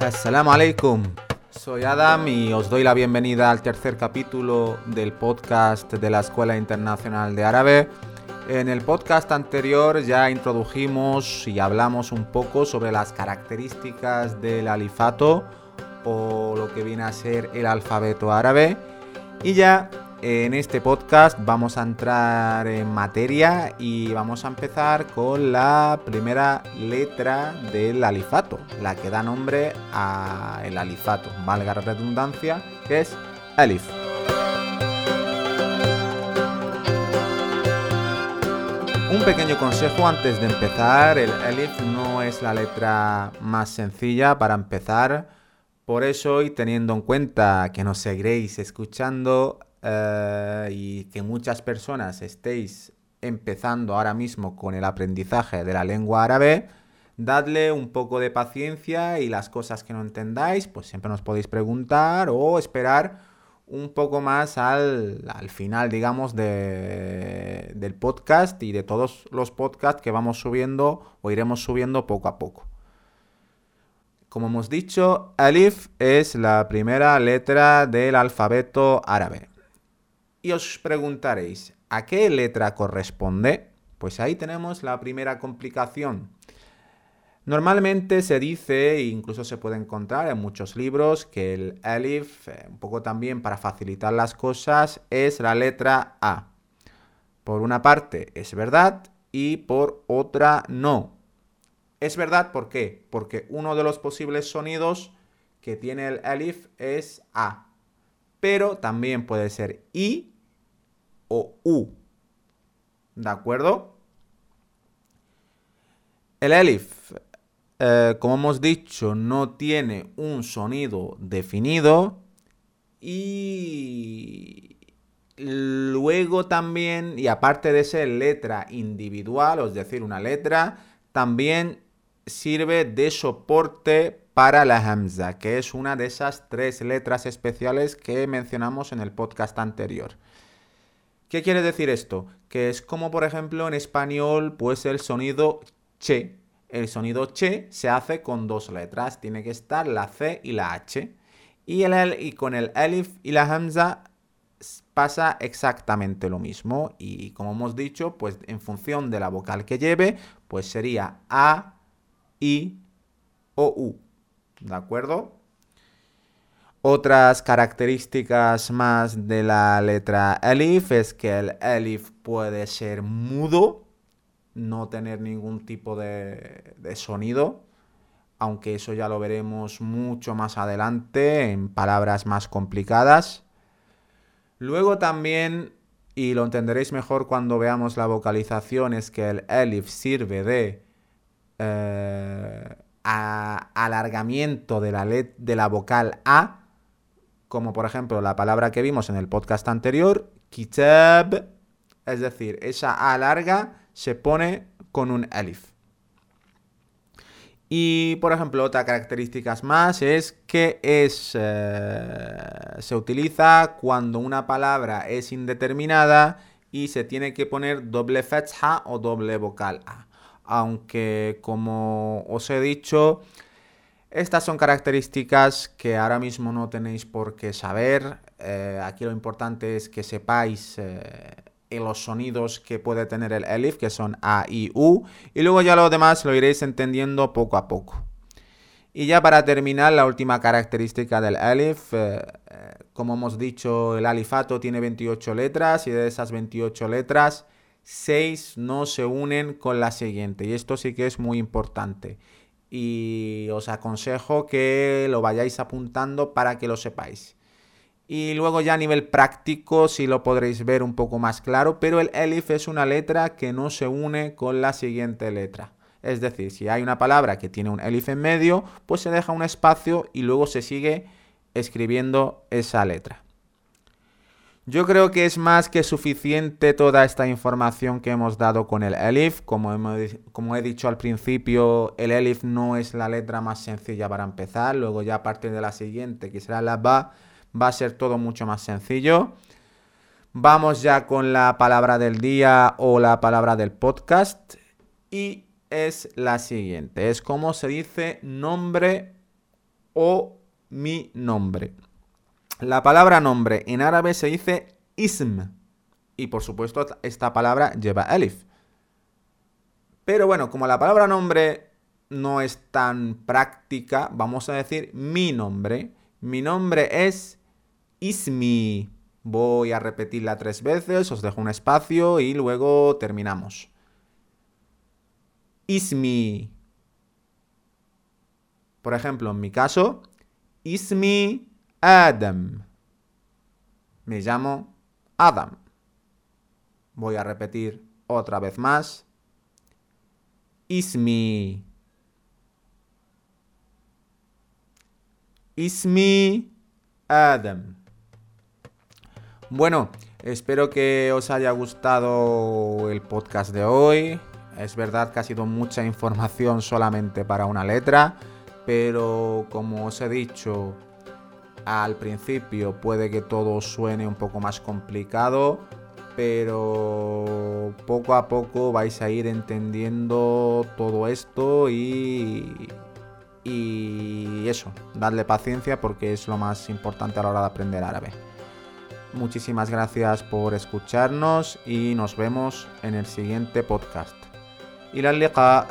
Assalamu alaikum. Soy Adam y os doy la bienvenida al tercer capítulo del podcast de la Escuela Internacional de Árabe. En el podcast anterior ya introdujimos y hablamos un poco sobre las características del alifato o lo que viene a ser el alfabeto árabe. Y ya en este podcast vamos a entrar en materia y vamos a empezar con la primera letra del alifato, la que da nombre al alifato, valga la redundancia, que es alif. Un pequeño consejo antes de empezar, el alif no es la letra más sencilla para empezar, por eso y teniendo en cuenta que nos seguiréis escuchando, eh, y que muchas personas estéis empezando ahora mismo con el aprendizaje de la lengua árabe, dadle un poco de paciencia y las cosas que no entendáis, pues siempre nos podéis preguntar o esperar un poco más al, final, digamos, del podcast y de todos los podcasts que vamos subiendo o iremos subiendo poco a poco. Como hemos dicho, alif es la primera letra del alfabeto árabe. Y os preguntaréis, ¿a qué letra corresponde? Pues ahí tenemos la primera complicación. Normalmente se dice, e incluso se puede encontrar en muchos libros, que el alif, eh, un poco también para facilitar las cosas, es la letra A. Por una parte es verdad y por otra no. Es verdad, ¿por qué? Porque uno de los posibles sonidos que tiene el alif es A. Pero también puede ser I o U. ¿De acuerdo? El elif, eh, como hemos dicho, no tiene un sonido definido y luego también, y aparte de ser letra individual, es decir, una letra, también sirve de soporte para la hamza, que es una de esas tres letras especiales que mencionamos en el podcast anterior. ¿Qué quiere decir esto? Que es como por ejemplo en español pues el sonido che. El sonido che se hace con dos letras, tiene que estar la C y la H. Y, el, y con el elif y la hamza pasa exactamente lo mismo. Y como hemos dicho, pues en función de la vocal que lleve, pues sería A, I o U. ¿De acuerdo? Otras características más de la letra elif es que el elif puede ser mudo, no tener ningún tipo de, sonido, aunque eso ya lo veremos mucho más adelante en palabras más complicadas. Luego también, y lo entenderéis mejor cuando veamos la vocalización, es que el elif sirve de eh, alargamiento de la, de la vocal A como por ejemplo la palabra que vimos en el podcast anterior, kitab, es decir, esa A larga se pone con un alif. Y por ejemplo, otra característica más es que es, eh, se utiliza cuando una palabra es indeterminada y se tiene que poner doble fetha o doble vocal A. Aunque como os he dicho, estas son características que ahora mismo no tenéis por qué saber. Eh, aquí lo importante es que sepáis eh, los sonidos que puede tener el elif, que son A y U, y luego ya lo demás lo iréis entendiendo poco a poco. Y ya para terminar, la última característica del elif, eh, como hemos dicho, el alifato tiene 28 letras y de esas 28 letras, 6 no se unen con la siguiente, y esto sí que es muy importante y os aconsejo que lo vayáis apuntando para que lo sepáis. Y luego ya a nivel práctico sí lo podréis ver un poco más claro, pero el elif es una letra que no se une con la siguiente letra. Es decir, si hay una palabra que tiene un elif en medio, pues se deja un espacio y luego se sigue escribiendo esa letra. Yo creo que es más que suficiente toda esta información que hemos dado con el elif. Como, he dicho al principio, el elif no es la letra más sencilla para empezar. Luego ya a partir de la siguiente, que será la ba, va a ser todo mucho más sencillo. Vamos ya con la palabra del día o la palabra del podcast. Y es la siguiente. Es como se dice nombre o mi nombre. La palabra nombre en árabe se dice ism. Y por supuesto esta palabra lleva elif. Pero bueno, como la palabra nombre no es tan práctica, vamos a decir mi nombre. Mi nombre es ismi. Voy a repetirla tres veces, os dejo un espacio y luego terminamos. Ismi. Por ejemplo, en mi caso, Ismi Adam. Me llamo Adam. Voy a repetir otra vez más. Ismi. Ismi Adam. Bueno, espero que os haya gustado el podcast de hoy. Es verdad que ha sido mucha información solamente para una letra pero como os he dicho al principio puede que todo suene un poco más complicado, pero poco a poco vais a ir entendiendo todo esto y, y eso, darle paciencia porque es lo más importante a la hora de aprender árabe. Muchísimas gracias por escucharnos y nos vemos en el siguiente podcast. Y la.